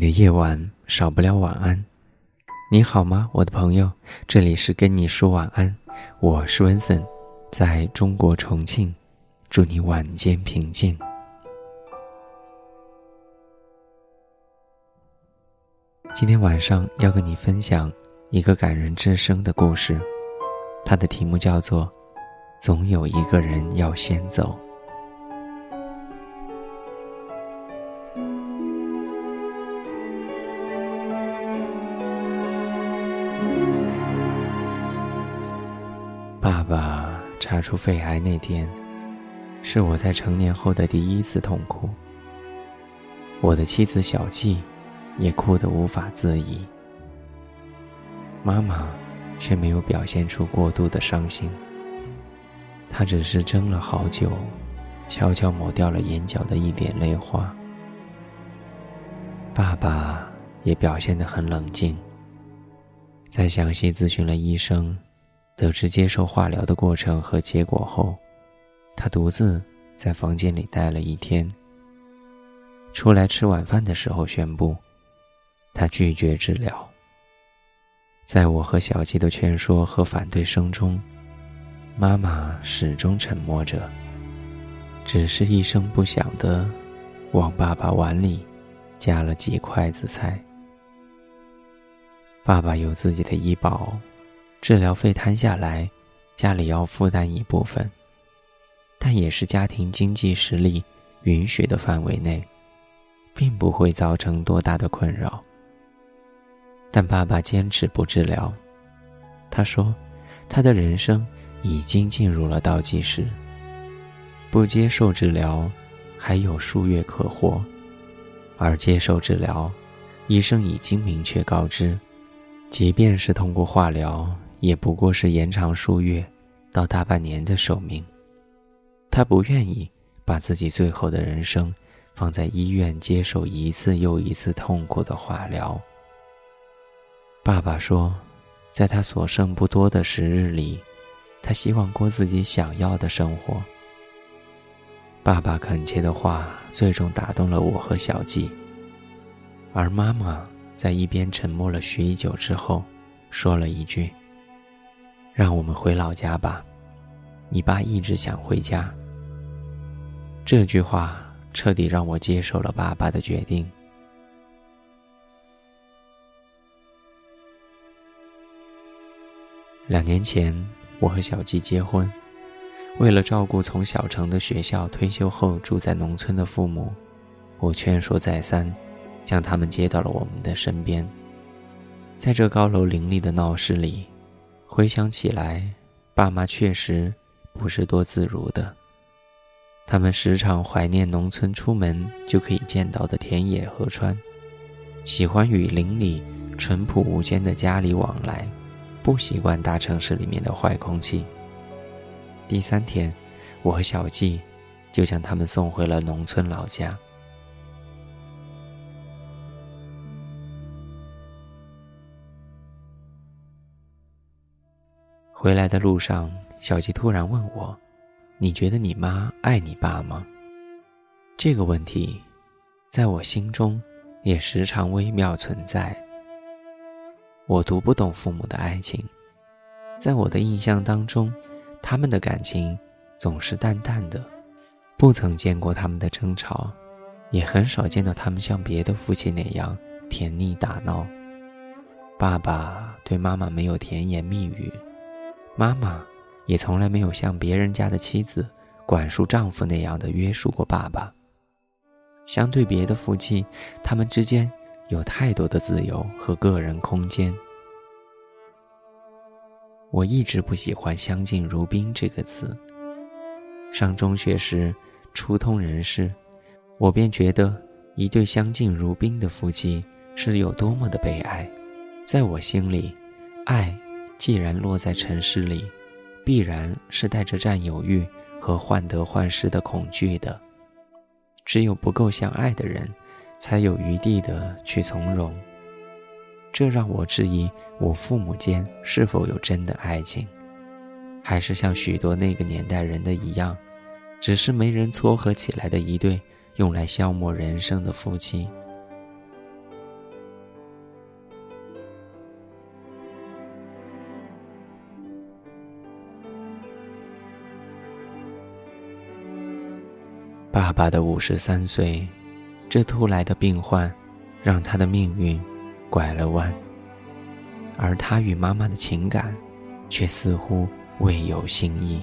你的夜晚少不了晚安。你好吗，我的朋友？这里是跟你说晚安，我是温森，在中国重庆，祝你晚间平静。今天晚上要跟你分享一个感人至深的故事，它的题目叫做《总有一个人要先走》。出肺癌那天，是我在成年后的第一次痛哭。我的妻子小季也哭得无法自已。妈妈却没有表现出过度的伤心，她只是怔了好久，悄悄抹掉了眼角的一点泪花。爸爸也表现得很冷静，在详细咨询了医生。得知接受化疗的过程和结果后，他独自在房间里待了一天。出来吃晚饭的时候，宣布他拒绝治疗。在我和小季的劝说和反对声中，妈妈始终沉默着，只是一声不响地往爸爸碗里夹了几筷子菜。爸爸有自己的医保。治疗费摊下来，家里要负担一部分，但也是家庭经济实力允许的范围内，并不会造成多大的困扰。但爸爸坚持不治疗，他说，他的人生已经进入了倒计时。不接受治疗，还有数月可活；而接受治疗，医生已经明确告知，即便是通过化疗。也不过是延长数月到大半年的寿命。他不愿意把自己最后的人生放在医院接受一次又一次痛苦的化疗。爸爸说，在他所剩不多的时日里，他希望过自己想要的生活。爸爸恳切的话最终打动了我和小季，而妈妈在一边沉默了许久之后，说了一句。让我们回老家吧，你爸一直想回家。这句话彻底让我接受了爸爸的决定。两年前，我和小季结婚，为了照顾从小城的学校退休后住在农村的父母，我劝说再三，将他们接到了我们的身边。在这高楼林立的闹市里。回想起来，爸妈确实不是多自如的。他们时常怀念农村出门就可以见到的田野河川，喜欢与邻里淳朴无间的家里往来，不习惯大城市里面的坏空气。第三天，我和小季就将他们送回了农村老家。回来的路上，小季突然问我：“你觉得你妈爱你爸吗？”这个问题，在我心中也时常微妙存在。我读不懂父母的爱情，在我的印象当中，他们的感情总是淡淡的，不曾见过他们的争吵，也很少见到他们像别的夫妻那样甜腻打闹。爸爸对妈妈没有甜言蜜语。妈妈也从来没有像别人家的妻子管束丈夫那样的约束过爸爸。相对别的夫妻，他们之间有太多的自由和个人空间。我一直不喜欢“相敬如宾”这个词。上中学时，初通人事，我便觉得一对相敬如宾的夫妻是有多么的悲哀。在我心里，爱既然落在城市里，必然是带着占有欲和患得患失的恐惧的。只有不够相爱的人，才有余地的去从容。这让我质疑我父母间是否有真的爱情，还是像许多那个年代人的一样，只是没人撮合起来的一对。用来消磨人生的夫妻。爸的五十三岁，这突来的病患，让他的命运拐了弯。而他与妈妈的情感，却似乎未有新意。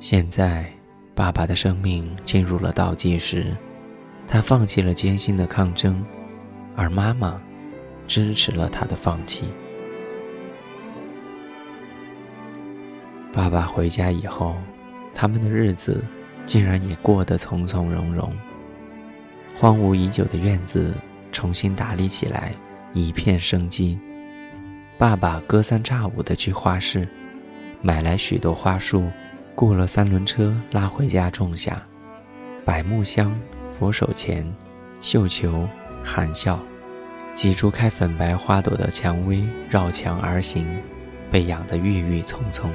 现在。爸爸的生命进入了倒计时，他放弃了艰辛的抗争，而妈妈支持了他的放弃。爸爸回家以后，他们的日子竟然也过得从从容容。荒芜已久的院子重新打理起来，一片生机。爸爸隔三差五的去花市，买来许多花束。雇了三轮车拉回家种下，百木香、佛手钱、绣球、含笑，几株开粉白花朵的蔷薇绕墙而行，被养得郁郁葱葱。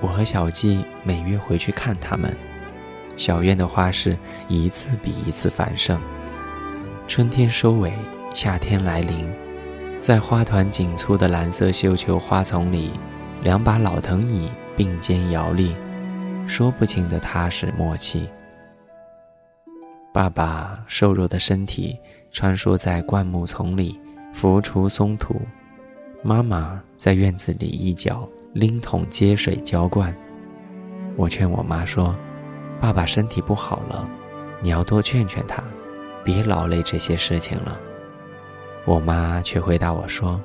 我和小季每月回去看它们。小院的花市一次比一次繁盛。春天收尾，夏天来临，在花团锦簇的蓝色绣球花丛里，两把老藤椅。并肩摇立，说不清的踏实默契。爸爸瘦弱的身体穿梭在灌木丛里，浮除松土；妈妈在院子里一角拎桶接水浇灌。我劝我妈说：“爸爸身体不好了，你要多劝劝他，别劳累这些事情了。”我妈却回答我说：“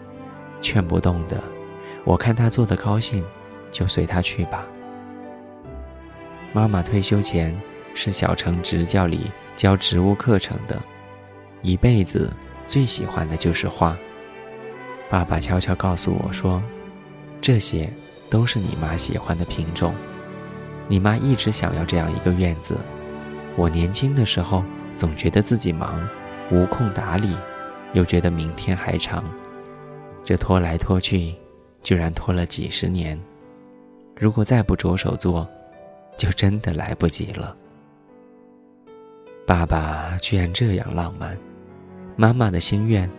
劝不动的，我看他做的高兴。”就随他去吧。妈妈退休前是小城职教里教植物课程的，一辈子最喜欢的就是花。爸爸悄悄告诉我说：“这些都是你妈喜欢的品种。你妈一直想要这样一个院子。我年轻的时候总觉得自己忙，无空打理，又觉得明天还长，这拖来拖去，居然拖了几十年。”如果再不着手做，就真的来不及了。爸爸居然这样浪漫，妈妈的心愿，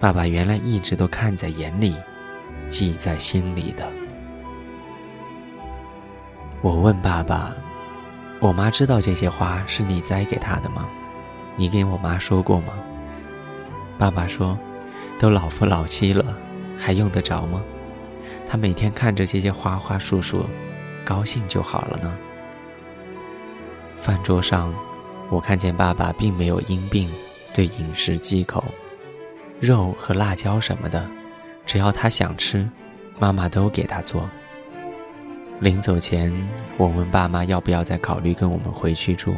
爸爸原来一直都看在眼里，记在心里的。我问爸爸：“我妈知道这些花是你栽给她的吗？你给我妈说过吗？”爸爸说：“都老夫老妻了，还用得着吗？”他每天看着这些花花树树，高兴就好了呢。饭桌上，我看见爸爸并没有因病对饮食忌口，肉和辣椒什么的，只要他想吃，妈妈都给他做。临走前，我问爸妈要不要再考虑跟我们回去住，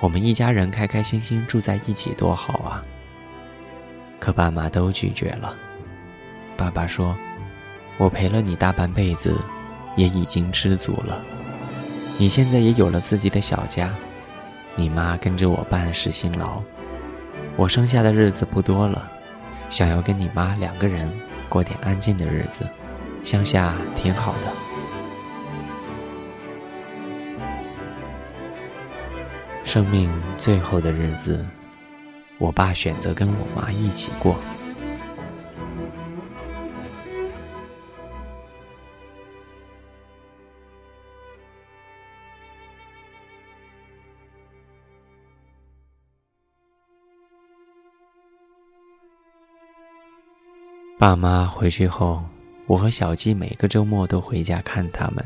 我们一家人开开心心住在一起多好啊。可爸妈都拒绝了。爸爸说。我陪了你大半辈子，也已经知足了。你现在也有了自己的小家，你妈跟着我办事辛劳，我剩下的日子不多了，想要跟你妈两个人过点安静的日子，乡下挺好的。生命最后的日子，我爸选择跟我妈一起过。爸妈回去后，我和小鸡每个周末都回家看他们。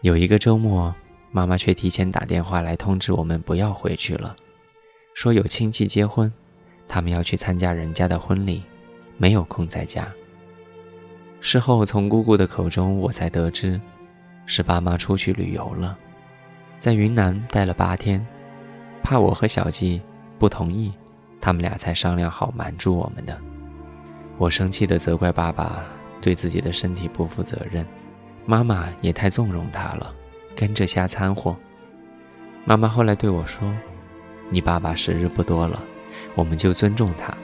有一个周末，妈妈却提前打电话来通知我们不要回去了，说有亲戚结婚，他们要去参加人家的婚礼，没有空在家。事后从姑姑的口中，我才得知，是爸妈出去旅游了，在云南待了八天，怕我和小季不同意，他们俩才商量好瞒住我们的。我生气地责怪爸爸对自己的身体不负责任，妈妈也太纵容他了，跟着瞎掺和。妈妈后来对我说：“你爸爸时日不多了，我们就尊重他，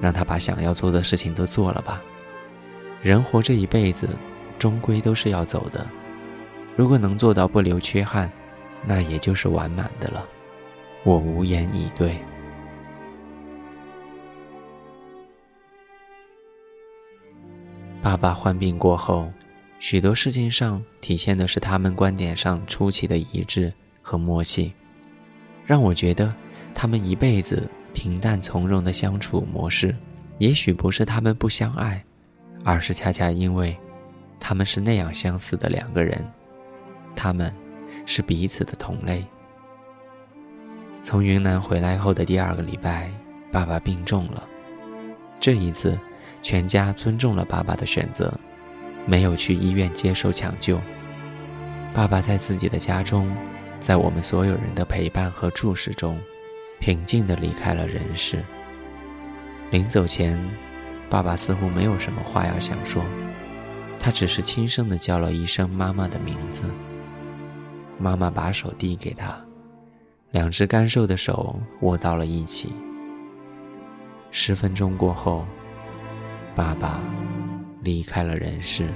让他把想要做的事情都做了吧。人活这一辈子，终归都是要走的。如果能做到不留缺憾，那也就是完满的了。”我无言以对。爸爸患病过后，许多事情上体现的是他们观点上出奇的一致和默契，让我觉得他们一辈子平淡从容的相处模式，也许不是他们不相爱，而是恰恰因为他们是那样相似的两个人，他们是彼此的同类。从云南回来后的第二个礼拜，爸爸病重了，这一次。全家尊重了爸爸的选择，没有去医院接受抢救。爸爸在自己的家中，在我们所有人的陪伴和注视中，平静地离开了人世。临走前，爸爸似乎没有什么话要想说，他只是轻声地叫了一声妈妈的名字。妈妈把手递给他，两只干瘦的手握到了一起。十分钟过后。爸爸离开了人世。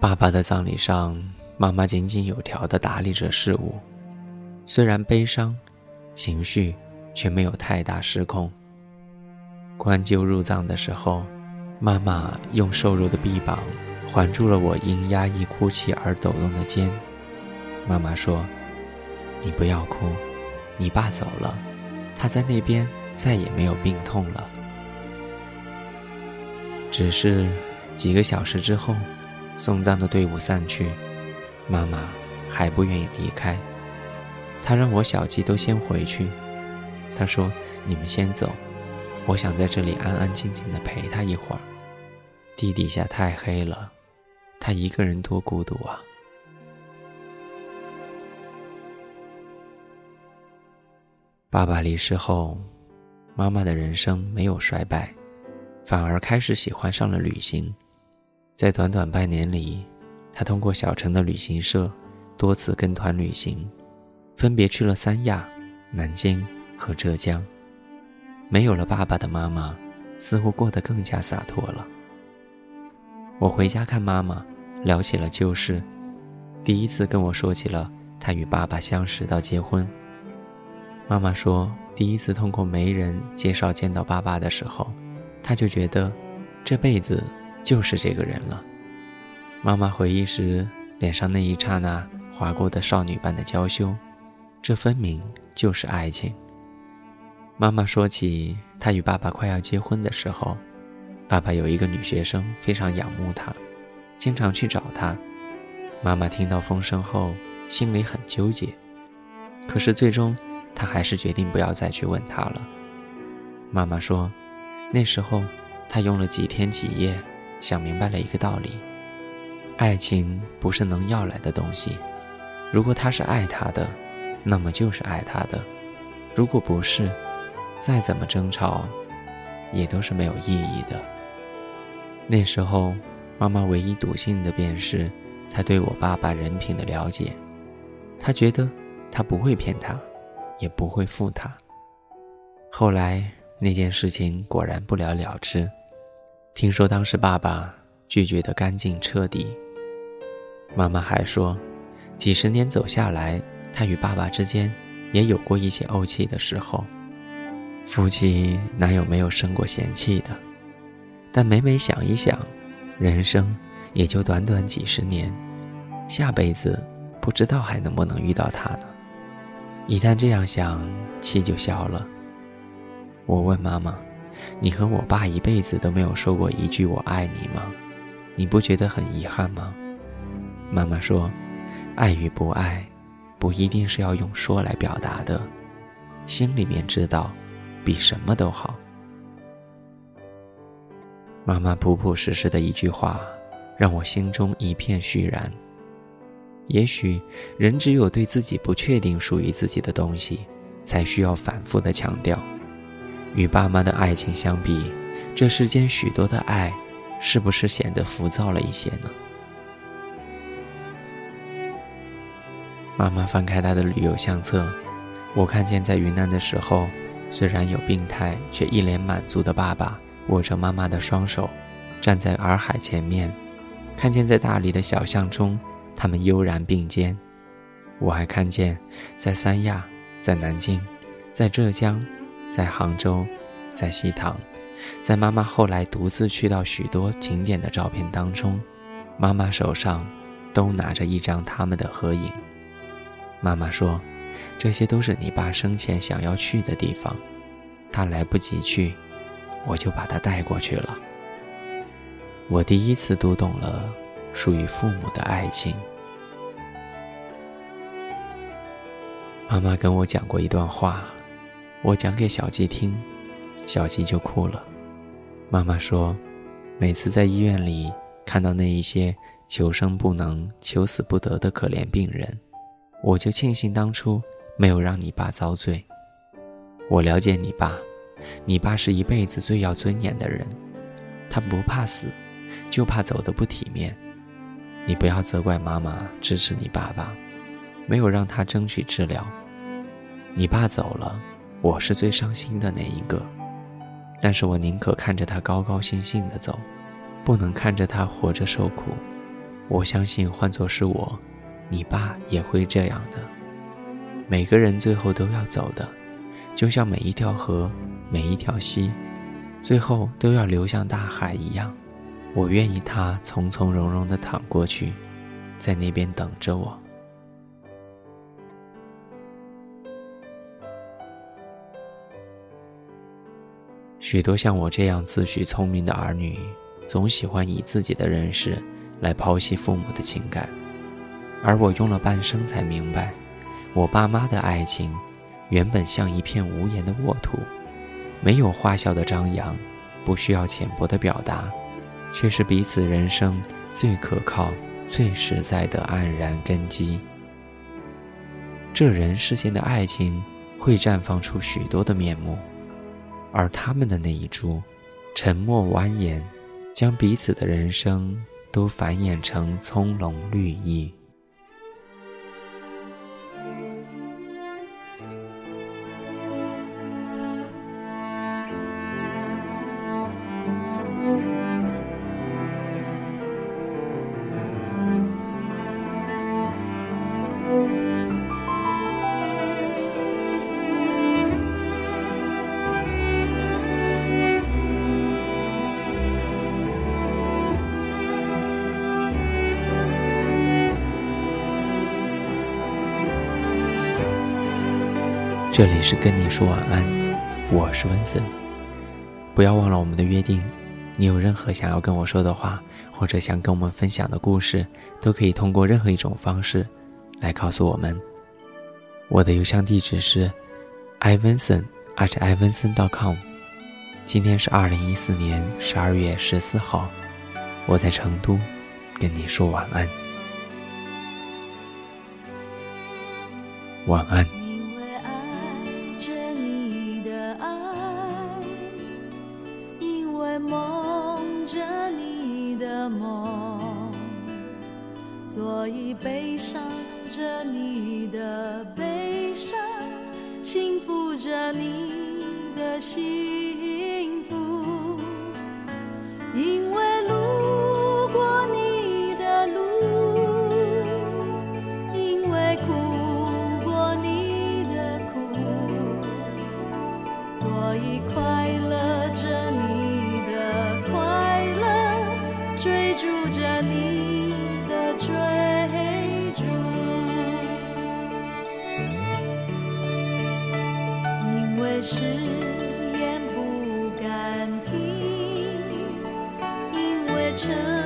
爸爸的葬礼上，妈妈井井有条的打理着事务，虽然悲伤，情绪却没有太大失控。棺柩入葬的时候，妈妈用瘦弱的臂膀环住了我因压抑哭泣而抖动的肩。妈妈说：“你不要哭。”你爸走了，他在那边再也没有病痛了。只是几个小时之后，送葬的队伍散去，妈妈还不愿意离开。她让我小季都先回去。她说：“你们先走，我想在这里安安静静的陪他一会儿。地底下太黑了，他一个人多孤独啊。”爸爸离世后，妈妈的人生没有衰败，反而开始喜欢上了旅行。在短短半年里，她通过小城的旅行社多次跟团旅行，分别去了三亚、南京和浙江。没有了爸爸的妈妈，似乎过得更加洒脱了。我回家看妈妈，聊起了旧事，第一次跟我说起了她与爸爸相识到结婚。妈妈说，第一次通过媒人介绍见到爸爸的时候，她就觉得，这辈子就是这个人了。妈妈回忆时，脸上那一刹那划过的少女般的娇羞，这分明就是爱情。妈妈说起她与爸爸快要结婚的时候，爸爸有一个女学生非常仰慕他，经常去找他。妈妈听到风声后，心里很纠结，可是最终。他还是决定不要再去问他了。妈妈说，那时候他用了几天几夜想明白了一个道理：爱情不是能要来的东西。如果他是爱他的，那么就是爱他的；如果不是，再怎么争吵，也都是没有意义的。那时候，妈妈唯一笃信的便是他对我爸爸人品的了解。他觉得他不会骗他。也不会负他。后来那件事情果然不了了之。听说当时爸爸拒绝的干净彻底。妈妈还说，几十年走下来，他与爸爸之间也有过一些怄气的时候。夫妻哪有没有生过嫌弃的？但每每想一想，人生也就短短几十年，下辈子不知道还能不能遇到他呢？一旦这样想，气就消了。我问妈妈：“你和我爸一辈子都没有说过一句‘我爱你’吗？你不觉得很遗憾吗？”妈妈说：“爱与不爱，不一定是要用说来表达的，心里面知道，比什么都好。”妈妈朴朴实实的一句话，让我心中一片虚然。也许，人只有对自己不确定属于自己的东西，才需要反复的强调。与爸妈的爱情相比，这世间许多的爱，是不是显得浮躁了一些呢？妈妈翻开她的旅游相册，我看见在云南的时候，虽然有病态，却一脸满足的爸爸握着妈妈的双手，站在洱海前面；看见在大理的小巷中。他们悠然并肩，我还看见，在三亚，在南京，在浙江，在杭州，在西塘，在妈妈后来独自去到许多景点的照片当中，妈妈手上都拿着一张他们的合影。妈妈说：“这些都是你爸生前想要去的地方，他来不及去，我就把他带过去了。”我第一次读懂了。属于父母的爱情。妈妈跟我讲过一段话，我讲给小鸡听，小鸡就哭了。妈妈说，每次在医院里看到那一些求生不能、求死不得的可怜病人，我就庆幸当初没有让你爸遭罪。我了解你爸，你爸是一辈子最要尊严的人，他不怕死，就怕走得不体面。你不要责怪妈妈支持你爸爸，没有让他争取治疗。你爸走了，我是最伤心的那一个。但是我宁可看着他高高兴兴的走，不能看着他活着受苦。我相信换作是我，你爸也会这样的。每个人最后都要走的，就像每一条河、每一条溪，最后都要流向大海一样。我愿意他从从容容地躺过去，在那边等着我。许多像我这样自诩聪明的儿女，总喜欢以自己的认识来剖析父母的情感，而我用了半生才明白，我爸妈的爱情原本像一片无言的沃土，没有花哨的张扬，不需要浅薄的表达。却是彼此人生最可靠、最实在的黯然根基。这人世间的爱情会绽放出许多的面目，而他们的那一株，沉默蜿蜒，将彼此的人生都繁衍成葱茏绿意。这里是跟你说晚安，我是温森。不要忘了我们的约定，你有任何想要跟我说的话，或者想跟我们分享的故事，都可以通过任何一种方式来告诉我们。我的邮箱地址是 ivanson at ivanson dot com。今天是二零一四年十二月十四号，我在成都跟你说晚安，晚安。会梦着你的梦，所以悲伤着你的悲伤，幸福着你的心。这